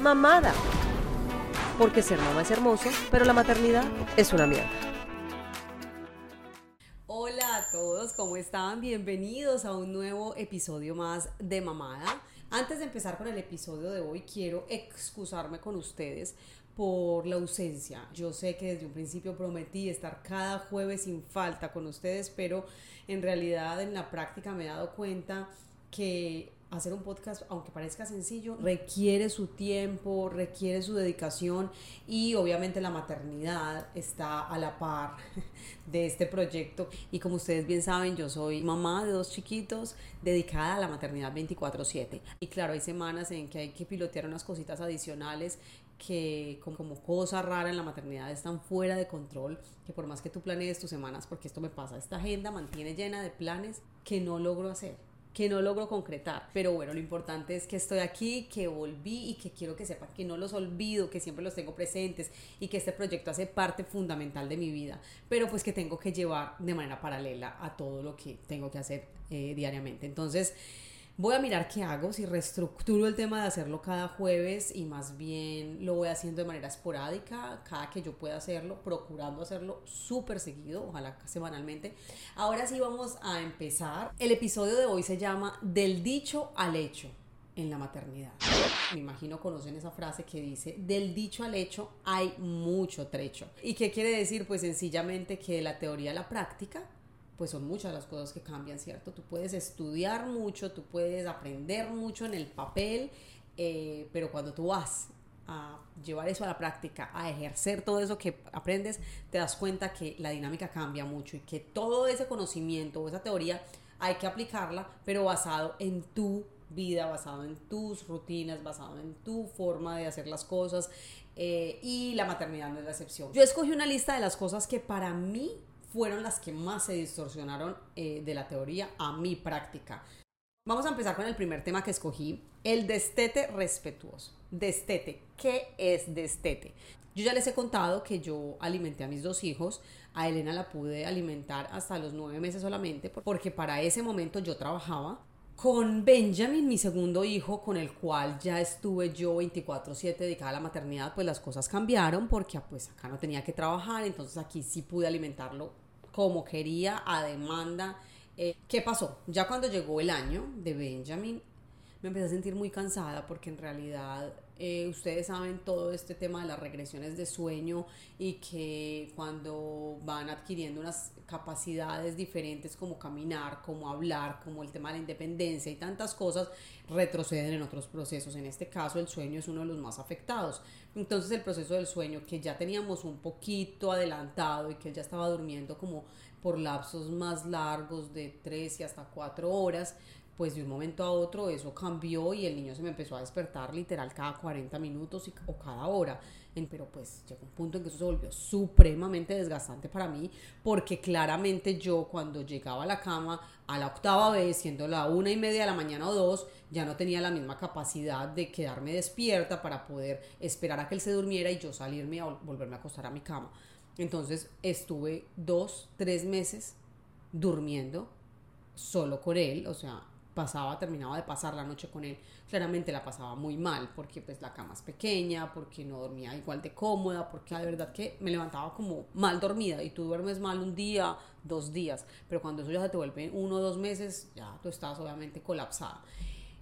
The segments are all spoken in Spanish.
mamada. Porque ser mamá es hermoso, pero la maternidad es una mierda. Hola a todos, ¿cómo están? Bienvenidos a un nuevo episodio más de Mamada. Antes de empezar con el episodio de hoy, quiero excusarme con ustedes por la ausencia. Yo sé que desde un principio prometí estar cada jueves sin falta con ustedes, pero en realidad en la práctica me he dado cuenta que hacer un podcast, aunque parezca sencillo, requiere su tiempo, requiere su dedicación y obviamente la maternidad está a la par de este proyecto. Y como ustedes bien saben, yo soy mamá de dos chiquitos dedicada a la maternidad 24/7. Y claro, hay semanas en que hay que pilotear unas cositas adicionales que como, cosa rara en la maternidad están fuera de control, que por más que tú planees tus semanas, porque esto me pasa, esta agenda mantiene llena de planes que no logro hacer que no logro concretar. Pero bueno, lo importante es que estoy aquí, que volví y que quiero que sepan que no los olvido, que siempre los tengo presentes y que este proyecto hace parte fundamental de mi vida, pero pues que tengo que llevar de manera paralela a todo lo que tengo que hacer eh, diariamente. Entonces, Voy a mirar qué hago, si reestructuro el tema de hacerlo cada jueves y más bien lo voy haciendo de manera esporádica, cada que yo pueda hacerlo, procurando hacerlo súper seguido, ojalá semanalmente. Ahora sí vamos a empezar. El episodio de hoy se llama Del dicho al hecho en la maternidad. Me imagino conocen esa frase que dice, del dicho al hecho hay mucho trecho. ¿Y qué quiere decir? Pues sencillamente que de la teoría a la práctica pues son muchas las cosas que cambian, ¿cierto? Tú puedes estudiar mucho, tú puedes aprender mucho en el papel, eh, pero cuando tú vas a llevar eso a la práctica, a ejercer todo eso que aprendes, te das cuenta que la dinámica cambia mucho y que todo ese conocimiento o esa teoría hay que aplicarla, pero basado en tu vida, basado en tus rutinas, basado en tu forma de hacer las cosas eh, y la maternidad no es la excepción. Yo escogí una lista de las cosas que para mí fueron las que más se distorsionaron eh, de la teoría a mi práctica. Vamos a empezar con el primer tema que escogí, el destete respetuoso. Destete, ¿qué es destete? Yo ya les he contado que yo alimenté a mis dos hijos, a Elena la pude alimentar hasta los nueve meses solamente, porque para ese momento yo trabajaba. Con Benjamin, mi segundo hijo, con el cual ya estuve yo 24/7 dedicada a la maternidad, pues las cosas cambiaron porque pues acá no tenía que trabajar, entonces aquí sí pude alimentarlo como quería, a demanda. Eh, ¿Qué pasó? Ya cuando llegó el año de Benjamin, me empecé a sentir muy cansada porque en realidad eh, ustedes saben todo este tema de las regresiones de sueño y que cuando van adquiriendo unas capacidades diferentes como caminar, como hablar, como el tema de la independencia y tantas cosas, retroceden en otros procesos. En este caso el sueño es uno de los más afectados. Entonces el proceso del sueño que ya teníamos un poquito adelantado y que él ya estaba durmiendo como por lapsos más largos de 3 y hasta 4 horas, pues de un momento a otro eso cambió y el niño se me empezó a despertar literal cada 40 minutos o cada hora. Pero pues llegó un punto en que eso se volvió supremamente desgastante para mí porque claramente yo cuando llegaba a la cama a la octava vez, siendo la una y media de la mañana o dos, ya no tenía la misma capacidad de quedarme despierta para poder esperar a que él se durmiera y yo salirme a volverme a acostar a mi cama. Entonces estuve dos, tres meses durmiendo solo con él, o sea, pasaba, terminaba de pasar la noche con él, claramente la pasaba muy mal, porque pues la cama es pequeña, porque no dormía igual de cómoda, porque de verdad que me levantaba como mal dormida y tú duermes mal un día, dos días, pero cuando eso ya se te vuelve uno o dos meses, ya tú estás obviamente colapsada.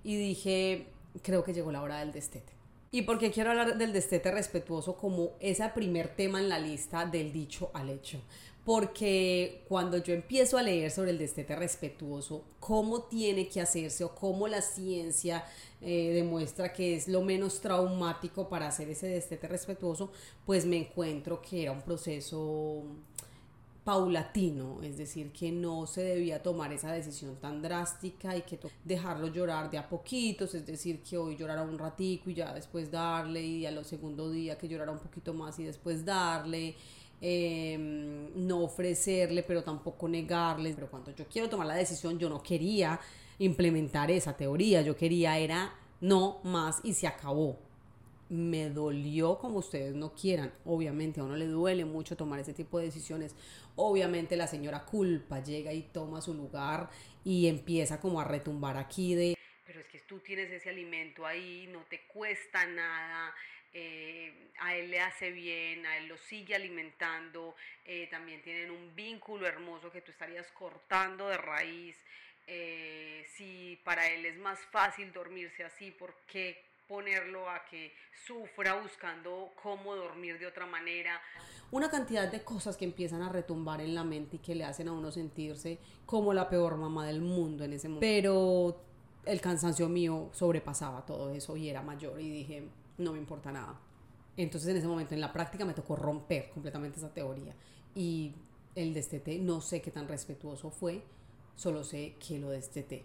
Y dije, creo que llegó la hora del destete. ¿Y por qué quiero hablar del destete respetuoso como ese primer tema en la lista del dicho al hecho? Porque cuando yo empiezo a leer sobre el destete respetuoso, cómo tiene que hacerse o cómo la ciencia eh, demuestra que es lo menos traumático para hacer ese destete respetuoso, pues me encuentro que era un proceso paulatino, es decir, que no se debía tomar esa decisión tan drástica y que dejarlo llorar de a poquitos, es decir, que hoy llorara un ratico y ya después darle y a los segundo día que llorara un poquito más y después darle Em, no ofrecerle, pero tampoco negarles. Pero cuando yo quiero tomar la decisión, yo no quería implementar esa teoría, yo quería era no más y se acabó. Me dolió como ustedes no quieran. Obviamente a uno le duele mucho tomar ese tipo de decisiones. Obviamente la señora culpa llega y toma su lugar y empieza como a retumbar aquí de pero es que tú tienes ese alimento ahí, no te cuesta nada, eh, a él le hace bien, a él lo sigue alimentando, eh, también tienen un vínculo hermoso que tú estarías cortando de raíz. Eh, si para él es más fácil dormirse así, ¿por qué ponerlo a que sufra buscando cómo dormir de otra manera. Una cantidad de cosas que empiezan a retumbar en la mente y que le hacen a uno sentirse como la peor mamá del mundo en ese momento. Pero el cansancio mío sobrepasaba todo eso y era mayor y dije, no me importa nada. Entonces en ese momento en la práctica me tocó romper completamente esa teoría y el destete no sé qué tan respetuoso fue, solo sé que lo desteté.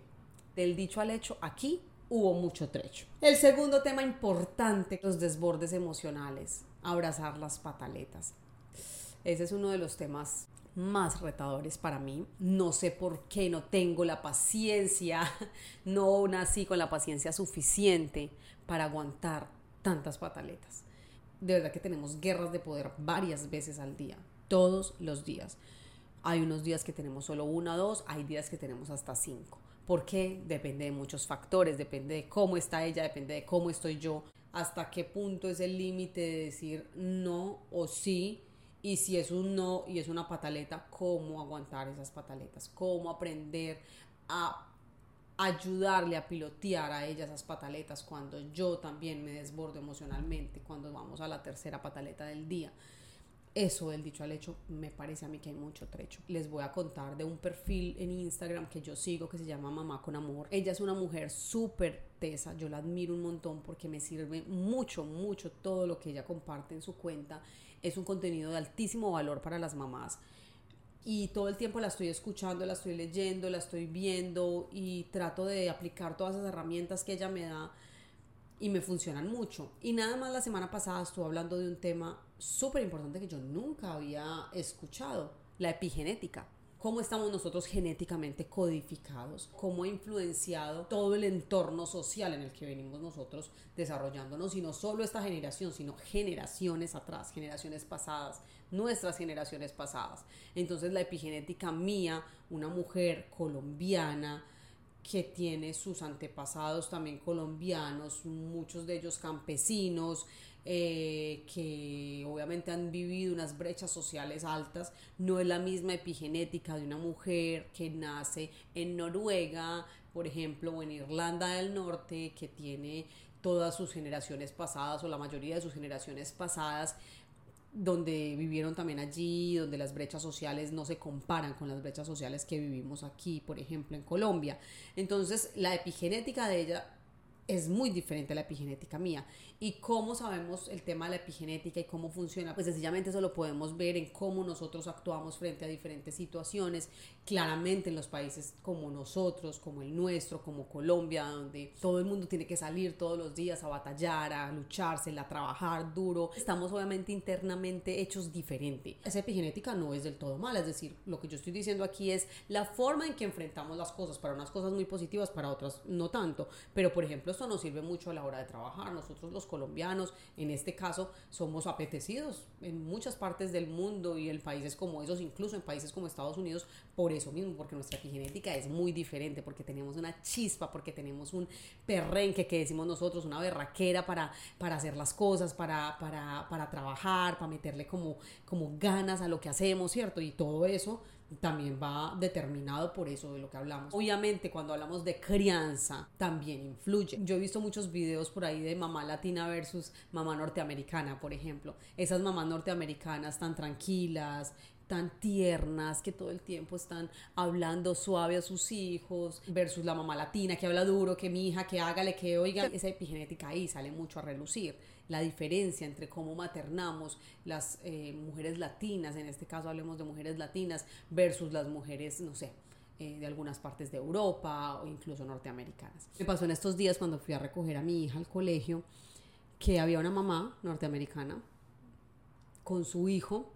Del dicho al hecho, aquí hubo mucho trecho. El segundo tema importante, los desbordes emocionales, abrazar las pataletas. Ese es uno de los temas más retadores para mí. No sé por qué no tengo la paciencia, no nací con la paciencia suficiente para aguantar tantas pataletas. De verdad que tenemos guerras de poder varias veces al día, todos los días. Hay unos días que tenemos solo una o dos, hay días que tenemos hasta cinco. ¿Por qué? Depende de muchos factores, depende de cómo está ella, depende de cómo estoy yo, hasta qué punto es el límite de decir no o sí, y si es un no y es una pataleta, cómo aguantar esas pataletas, cómo aprender a ayudarle a pilotear a ella esas pataletas cuando yo también me desbordo emocionalmente, cuando vamos a la tercera pataleta del día eso del dicho al hecho me parece a mí que hay mucho trecho. Les voy a contar de un perfil en Instagram que yo sigo que se llama Mamá con Amor. Ella es una mujer súper tesa, yo la admiro un montón porque me sirve mucho, mucho todo lo que ella comparte en su cuenta. Es un contenido de altísimo valor para las mamás. Y todo el tiempo la estoy escuchando, la estoy leyendo, la estoy viendo y trato de aplicar todas esas herramientas que ella me da y me funcionan mucho. Y nada más la semana pasada estuve hablando de un tema súper importante que yo nunca había escuchado, la epigenética. Cómo estamos nosotros genéticamente codificados, cómo ha influenciado todo el entorno social en el que venimos nosotros desarrollándonos, y no solo esta generación, sino generaciones atrás, generaciones pasadas, nuestras generaciones pasadas. Entonces la epigenética mía, una mujer colombiana, que tiene sus antepasados también colombianos, muchos de ellos campesinos, eh, que obviamente han vivido unas brechas sociales altas, no es la misma epigenética de una mujer que nace en Noruega, por ejemplo, o en Irlanda del Norte, que tiene todas sus generaciones pasadas o la mayoría de sus generaciones pasadas donde vivieron también allí, donde las brechas sociales no se comparan con las brechas sociales que vivimos aquí, por ejemplo, en Colombia. Entonces, la epigenética de ella es muy diferente a la epigenética mía. ¿Y cómo sabemos el tema de la epigenética y cómo funciona? Pues sencillamente eso lo podemos ver en cómo nosotros actuamos frente a diferentes situaciones. Claramente en los países como nosotros, como el nuestro, como Colombia, donde todo el mundo tiene que salir todos los días a batallar, a lucharse, a trabajar duro, estamos obviamente internamente hechos diferente. Esa epigenética no es del todo mala, es decir, lo que yo estoy diciendo aquí es la forma en que enfrentamos las cosas, para unas cosas muy positivas, para otras no tanto. Pero por ejemplo, esto nos sirve mucho a la hora de trabajar. Nosotros los colombianos, en este caso, somos apetecidos en muchas partes del mundo y en países como esos, incluso en países como Estados Unidos, por eso mismo, porque nuestra epigenética es muy diferente, porque tenemos una chispa, porque tenemos un perrenque que decimos nosotros, una berraquera para, para hacer las cosas, para, para, para trabajar, para meterle como, como ganas a lo que hacemos, ¿cierto? Y todo eso también va determinado por eso de lo que hablamos. Obviamente cuando hablamos de crianza también influye. Yo he visto muchos videos por ahí de mamá latina versus mamá norteamericana, por ejemplo. Esas mamás norteamericanas tan tranquilas, tan tiernas que todo el tiempo están hablando suave a sus hijos versus la mamá latina que habla duro, que mi hija, que hágale, que oiga. Esa epigenética ahí sale mucho a relucir. La diferencia entre cómo maternamos las eh, mujeres latinas, en este caso hablemos de mujeres latinas, versus las mujeres, no sé, eh, de algunas partes de Europa o incluso norteamericanas. Me pasó en estos días cuando fui a recoger a mi hija al colegio que había una mamá norteamericana con su hijo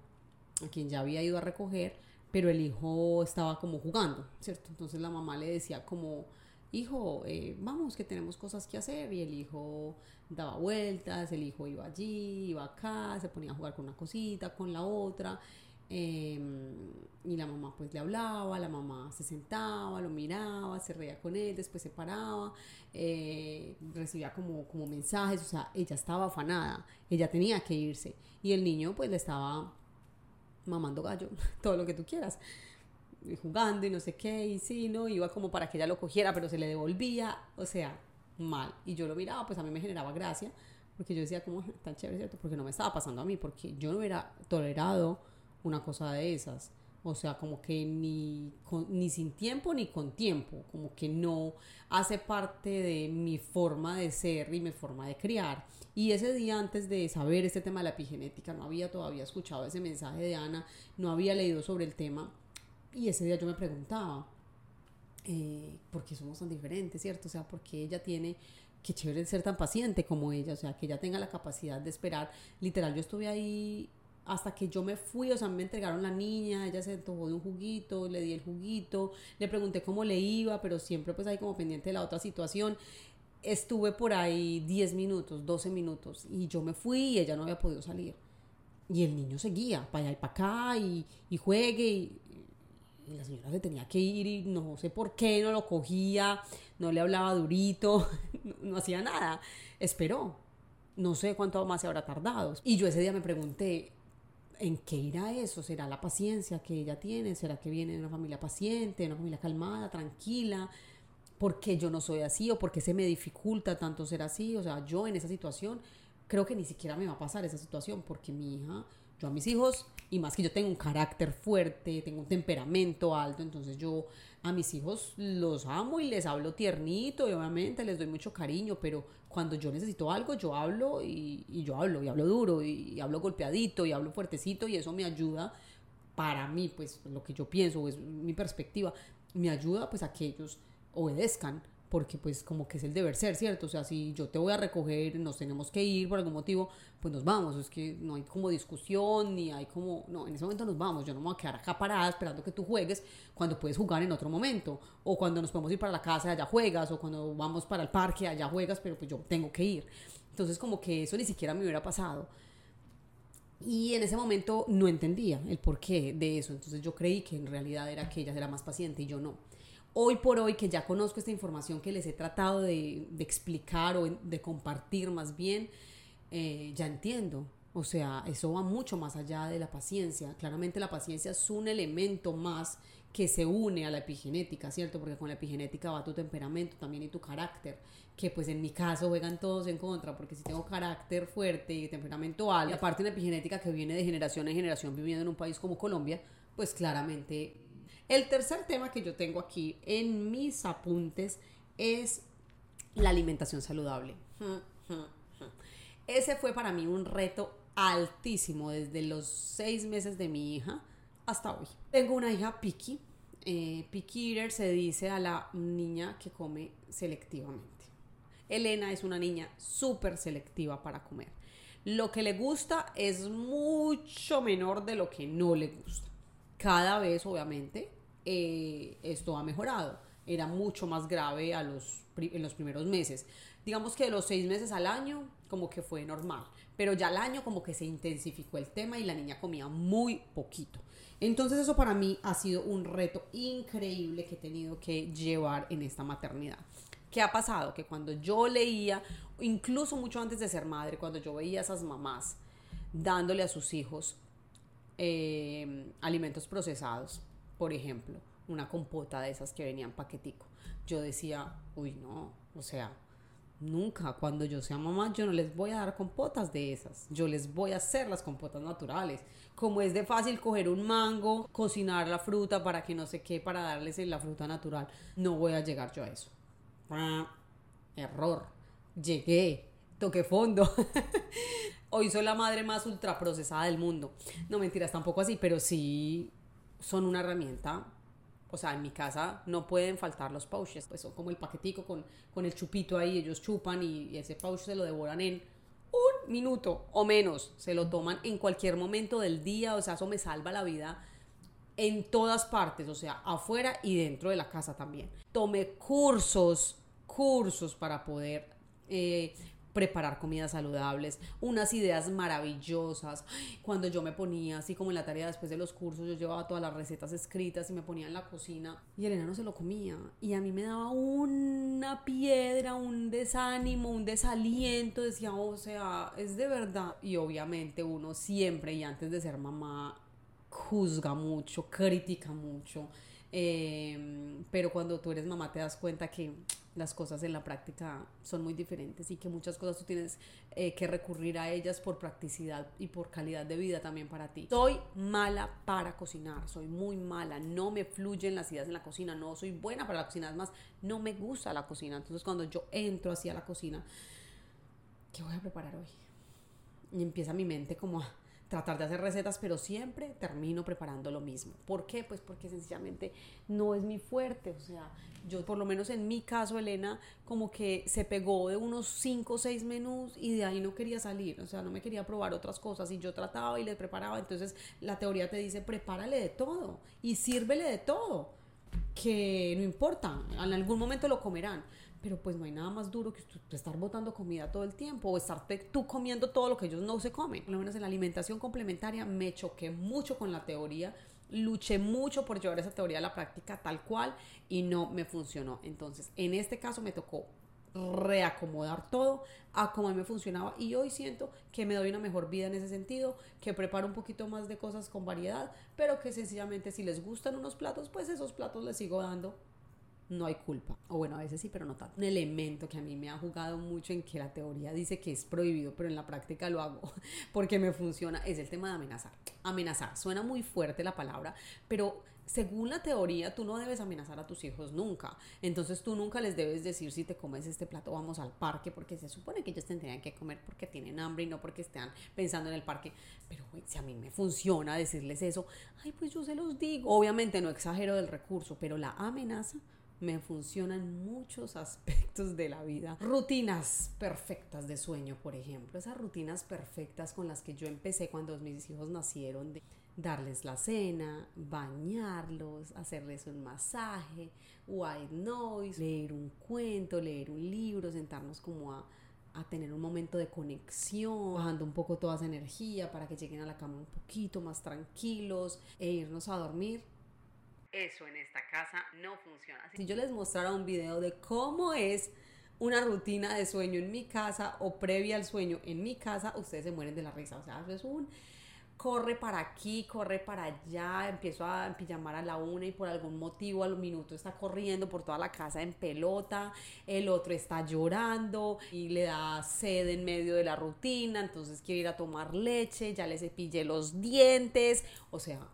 a quien ya había ido a recoger, pero el hijo estaba como jugando, ¿cierto? Entonces la mamá le decía como, hijo, eh, vamos, que tenemos cosas que hacer, y el hijo daba vueltas, el hijo iba allí, iba acá, se ponía a jugar con una cosita, con la otra, Em, y la mamá pues le hablaba, la mamá se sentaba, lo miraba, se reía con él, después se paraba, eh, recibía como, como mensajes, o sea, ella estaba afanada, ella tenía que irse. Y el niño pues le estaba mamando gallo, todo lo que tú quieras, y jugando y no sé qué, y sí, no, iba como para que ella lo cogiera, pero se le devolvía, o sea, mal. Y yo lo miraba, pues a mí me generaba gracia, porque yo decía como tan chévere, ¿cierto? Porque no me estaba pasando a mí, porque yo no hubiera tolerado una cosa de esas. O sea, como que ni, ni sin tiempo ni con tiempo, como que no hace parte de mi forma de ser y mi forma de criar. Y ese día antes de saber este tema de la epigenética, no había todavía escuchado ese mensaje de Ana, no había leído sobre el tema. Y ese día yo me preguntaba, eh, ¿por qué somos tan diferentes, cierto? O sea, ¿por qué ella tiene que chévere ser tan paciente como ella? O sea, que ella tenga la capacidad de esperar. Literal, yo estuve ahí hasta que yo me fui, o sea, me entregaron la niña, ella se antojó de un juguito, le di el juguito, le pregunté cómo le iba, pero siempre pues ahí como pendiente de la otra situación. Estuve por ahí 10 minutos, 12 minutos y yo me fui y ella no había podido salir. Y el niño seguía para allá y para acá y, y juegue y, la señora se tenía que ir y no sé por qué no lo cogía, no le hablaba durito, no, no hacía nada. Esperó. No sé cuánto más se habrá tardado. Y yo ese día me pregunté, ¿en qué irá eso? ¿Será la paciencia que ella tiene? ¿Será que viene de una familia paciente, de una familia calmada, tranquila? ¿Por qué yo no soy así o por qué se me dificulta tanto ser así? O sea, yo en esa situación creo que ni siquiera me va a pasar esa situación porque mi hija, yo a mis hijos, y más que yo tengo un carácter fuerte, tengo un temperamento alto, entonces yo a mis hijos los amo y les hablo tiernito y obviamente les doy mucho cariño, pero cuando yo necesito algo, yo hablo y, yo hablo, y hablo duro, y, y, hablo golpeadito, y hablo fuertecito, y eso me ayuda para mí, pues lo que yo pienso, es mi perspectiva, me ayuda pues a que ellos obedezcan, porque pues como que es el deber ser, ¿cierto? O sea, si yo te voy a recoger, nos tenemos que ir por algún motivo, pues nos vamos, es que no hay como discusión, ni hay como, no, en ese momento nos vamos, yo no me voy a quedar acá parada esperando que tú juegues cuando puedes jugar en otro momento, o cuando nos podemos ir para la casa, allá juegas, o cuando vamos para el parque, allá juegas, pero pues yo tengo que ir. Entonces como que eso ni siquiera me hubiera pasado. Y en ese momento no entendía el porqué de eso, entonces yo creí que en realidad era que ella era más paciente y yo no hoy por hoy que ya conozco esta información que les he tratado de, explicar o de compartir más bien, eh, ya entiendo. O sea, eso va mucho más allá de la paciencia. Claramente la paciencia es un elemento más que se une a la epigenética, ¿cierto? Porque con la epigenética va tu temperamento también y tu carácter, que pues en mi caso juegan todos en contra, porque si tengo carácter fuerte y temperamento alto, y aparte una epigenética que viene de generación en generación viviendo en un país como Colombia, pues claramente el tercer tema que yo tengo aquí en mis apuntes es la alimentación saludable. Ese fue para mí un reto altísimo desde los seis meses de mi hija hasta hoy. Tengo una hija picky. Eh, picky eater se dice a la niña que come selectivamente. Elena es una niña súper selectiva para comer. Lo que le gusta es mucho menor de lo que no le gusta. Cada vez, obviamente, eh, esto ha mejorado. Era mucho más grave en los primeros meses. Digamos que de los seis meses al año, como que fue normal. Pero ya al año como que se intensificó el tema y la niña comía muy poquito. Entonces eso para mí ha sido un reto increíble que he tenido que llevar en esta maternidad. ¿Qué ha pasado? Que cuando yo leía, incluso mucho antes de ser madre, cuando yo veía a esas mamás dándole a sus hijos eh, alimentos procesados, por ejemplo, una compota de esas que venían paquetico. Yo decía, uy, no, o sea, nunca, cuando yo sea mamá, yo no les voy a dar compotas de esas. Yo les voy a hacer las compotas naturales. Como es de fácil coger un mango, cocinar la fruta para que no sé qué, para darles la fruta natural, no voy a llegar yo a eso. Error. Llegué, toqué fondo. Hoy soy la madre más ultraprocesada del mundo. No mentiras, tampoco así, pero sí son una herramienta. O sea, en mi casa no pueden faltar los pouches, pues son como el paquetico con, con el chupito ahí, ellos chupan y, ese pouch se lo devoran en un minuto o menos. Se lo toman en cualquier momento del día, o sea, eso me salva la vida en todas partes, o sea, afuera y dentro de la casa también. Tomé cursos, cursos para poder eh, preparar comidas saludables, unas ideas maravillosas. Cuando yo me ponía así como en la tarea después de los cursos, yo llevaba todas las recetas escritas y me ponía en la cocina y Elena no se lo comía. Y a mí me daba una piedra, un desánimo, un desaliento. Decía, o sea, es de verdad. Y obviamente uno siempre y antes de ser mamá juzga mucho, critica mucho. Eh, pero cuando tú eres mamá te das cuenta que las cosas en la práctica son muy diferentes y que muchas cosas tú tienes eh, que recurrir a ellas por practicidad y por calidad de vida también para ti. Soy mala para cocinar, soy muy mala, no me fluyen las ideas en la cocina, no soy buena para la cocina, además no me gusta la cocina. Entonces cuando yo entro hacia la cocina, ¿qué voy a preparar hoy? Y empieza mi mente como a tratar de hacer recetas, pero siempre termino preparando lo mismo. ¿Por qué? Pues porque sencillamente no es mi fuerte. O sea, yo por lo menos en mi caso, Elena, como que se pegó de unos 5 o 6 menús y de ahí no quería salir. O sea, no me quería probar otras cosas y yo trataba y le preparaba. Entonces la teoría te dice, prepárale de todo y sírvele de todo. Que no importa, en algún momento lo comerán pero pues no hay nada más duro que estar botando comida todo el tiempo o estar tú comiendo todo lo que ellos no se comen. Por lo menos en la alimentación complementaria me choqué mucho con la teoría, luché mucho por llevar esa teoría a la práctica tal cual y no me funcionó. Entonces, en este caso me tocó reacomodar todo a cómo me funcionaba y hoy siento que me doy una mejor vida en ese sentido, que preparo un poquito más de cosas con variedad, pero que sencillamente si les gustan unos platos, pues esos platos les sigo dando no hay culpa. O bueno, a veces sí, pero no tanto. Un elemento que a mí me ha jugado mucho en que la teoría dice que es prohibido, pero en la práctica lo hago porque me funciona, es el tema de amenazar. Amenazar, suena muy fuerte la palabra, pero según la teoría, tú no debes amenazar a tus hijos nunca. Entonces tú nunca les debes decir si te comes este plato vamos al parque, porque se supone que ellos tendrían que comer porque tienen hambre y no porque estén pensando en el parque. Pero si a mí me funciona decirles eso, ay, pues yo se los digo. Obviamente no exagero del recurso, pero la amenaza me funcionan muchos aspectos de la vida. Rutinas perfectas de sueño, por ejemplo. Esas rutinas perfectas con las que yo empecé cuando mis hijos nacieron. Darles la cena, bañarlos, hacerles un masaje, white noise, leer un cuento, leer un libro, sentarnos como a, a tener un momento de conexión, bajando un poco toda esa energía para que lleguen a la cama un poquito más tranquilos e irnos a dormir eso en esta casa no funciona. Si yo les mostrara un video de cómo es una rutina de sueño en mi casa o previa al sueño en mi casa, ustedes se mueren de la risa. O sea, eso es un corre para aquí, corre para allá, empiezo a pijamar a la una y por algún motivo al minuto está corriendo por toda la casa en pelota, el otro está llorando y le da sed en medio de la rutina, entonces quiere ir a tomar leche, ya le cepillé los dientes, o sea,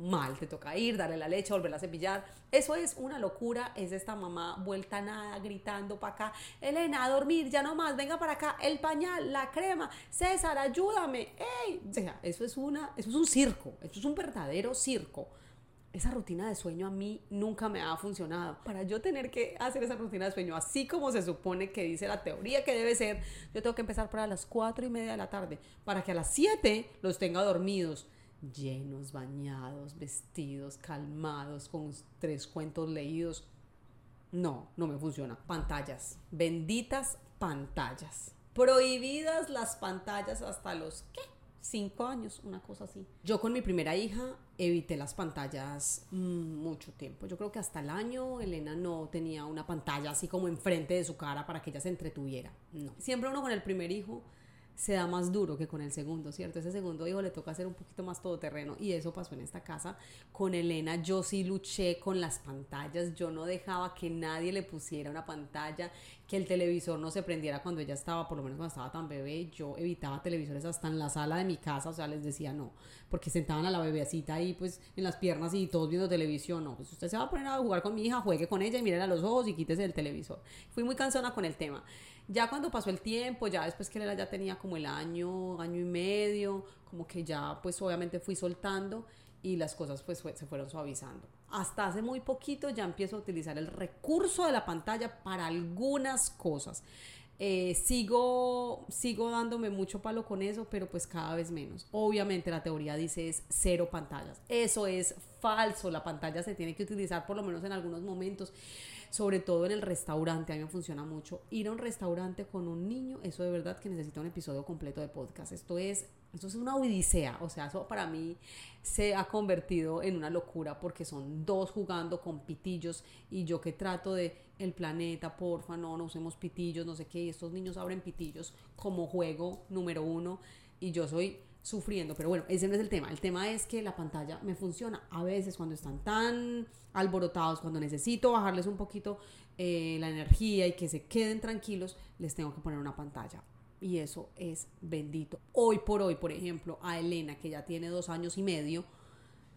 mal, te toca ir, darle la leche, volverla a cepillar. Eso es una locura, es esta mamá vuelta nada, gritando para acá, Elena, a dormir, ya no más, venga para acá, el pañal, la crema, César, ayúdame, ¡ey! O eso es, una, eso es un circo, eso es un verdadero circo. Esa rutina de sueño a mí nunca me ha funcionado. Para yo tener que hacer esa rutina de sueño así como se supone que dice la teoría que debe ser, yo tengo que empezar para las 4 y media de la tarde, para que a las 7 los tenga dormidos llenos, bañados, vestidos, calmados, con tres cuentos leídos. No, no me funciona. Pantallas, benditas pantallas. Prohibidas las pantallas hasta los, ¿qué? Cinco años, una cosa así. Yo con mi primera hija evité las pantallas mucho tiempo. Yo creo que hasta el año Elena no tenía una pantalla así como enfrente de su cara para que ella se entretuviera. No. Siempre uno con el primer hijo se da más duro que con el segundo, ¿cierto? Ese segundo hijo le toca hacer un poquito más todoterreno y eso pasó en esta casa. Con Elena yo sí luché con las pantallas, yo no dejaba que nadie le pusiera una pantalla, que el televisor no se prendiera cuando ella estaba, por lo menos cuando estaba tan bebé, yo evitaba televisores hasta en la sala de mi casa, o sea, les decía no, porque sentaban a la bebecita ahí pues en las piernas y todos viendo televisión, no, pues usted se va a poner a jugar con mi hija, juegue con ella y mire a los ojos y quítese el televisor. Fui muy cansona con el tema. Ya cuando pasó el tiempo, ya después que ella ya tenía como el año, año y medio, como que ya pues obviamente fui soltando y las cosas pues se fueron suavizando. Hasta hace muy poquito ya empiezo a utilizar el recurso de la pantalla para algunas cosas. Eh, sigo, sigo dándome mucho palo con eso, pero pues cada vez menos. Obviamente la teoría dice es cero pantallas. Eso es falso, la pantalla se tiene que utilizar por lo menos en algunos momentos sobre todo en el restaurante, a mí me funciona mucho. Ir a un restaurante con un niño, eso de verdad que necesita un episodio completo de podcast. Esto es, esto es una odisea, o sea, eso para mí se ha convertido en una locura porque son dos jugando con pitillos y yo que trato de el planeta, porfa, no, no usemos pitillos, no sé qué, y estos niños abren pitillos como juego número uno y yo soy sufriendo, pero bueno, ese no es el tema. El tema es que la pantalla me funciona a veces cuando están tan alborotados, cuando necesito bajarles un poquito eh, la energía y que se queden tranquilos, les tengo que poner una pantalla. Y eso es bendito. Hoy por hoy, por ejemplo, a Elena, que ya tiene dos años y medio,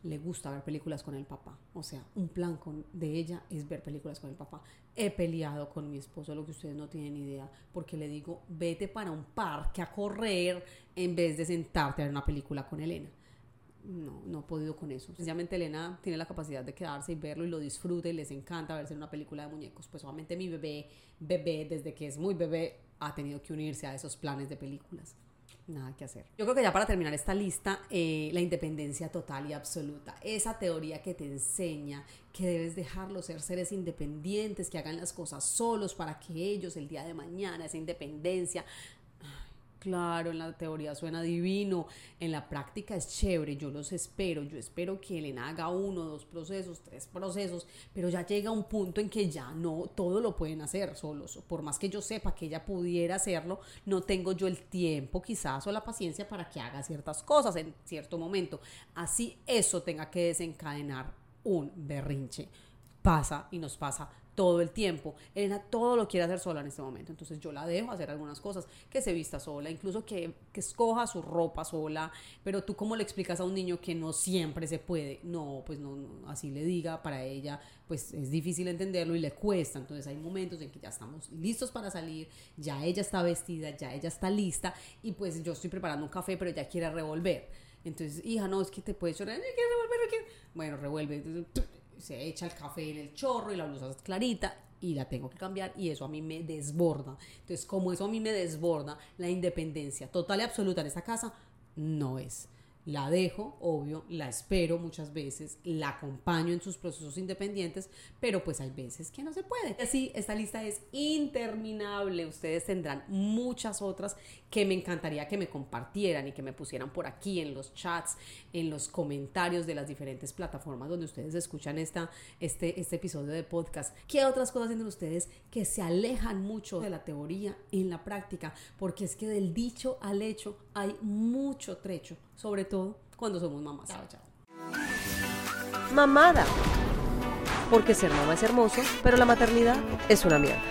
le gusta ver películas con el papá. O sea, un plan de ella es ver películas con el papá. He peleado con mi esposo, lo que ustedes no tienen idea, porque le digo, vete para un parque a correr en vez de sentarte a ver una película con Elena. No, no he podido con eso. Sencillamente Elena tiene la capacidad de quedarse y verlo y lo disfruta y les encanta verse en una película de muñecos. Pues obviamente mi bebé, bebé, desde que es muy bebé, ha tenido que unirse a esos planes de películas nada que hacer. Yo creo que ya para terminar esta lista, eh, la independencia total y absoluta, esa teoría que te enseña que debes dejarlos ser seres independientes, que hagan las cosas solos para que ellos el día de mañana, esa independencia, Claro, en la teoría suena divino, en la práctica es chévere, yo los espero, yo espero que Elena haga uno, dos procesos, tres procesos, pero ya llega un punto en que ya no todo lo pueden hacer solos, por más que yo sepa que ella pudiera hacerlo, no tengo yo el tiempo quizás o la paciencia para que haga ciertas cosas en cierto momento, así eso tenga que desencadenar un berrinche. Pasa y nos pasa todo el tiempo. Elena todo lo quiere hacer sola en este momento, entonces yo la dejo hacer algunas cosas, que se vista sola, incluso que, que escoja su ropa sola, pero tú cómo le explicas a un niño que no siempre se puede, no, pues no, así le diga, para ella pues es difícil entenderlo y le cuesta, entonces hay momentos en que ya estamos listos para salir, ya ella está vestida, ya ella está lista. Y pues yo estoy preparando un café, pero ella quiere revolver. Entonces, hija, no, es que te puedes llorar, quiere revolver, bueno, revuelve se echa el café en el chorro y la blusa es clarita y la tengo que cambiar y eso a mí me desborda. Entonces, como eso a mí me desborda, la independencia total y absoluta en esta casa no es. La dejo, obvio, la espero muchas veces, la acompaño en sus procesos independientes, pero pues hay veces que no se puede. Así, esta lista es interminable. Ustedes tendrán muchas otras que me encantaría que me compartieran y que me pusieran por aquí en los chats, en los comentarios de las diferentes plataformas donde ustedes escuchan esta, este, este episodio de podcast. ¿Qué otras cosas tienen ustedes que se alejan mucho de la teoría en la práctica? Porque es que del dicho al hecho hay mucho trecho sobre todo cuando somos mamás. Chao, chao. Mamada. Porque ser mamá es hermoso, pero la maternidad es una mierda.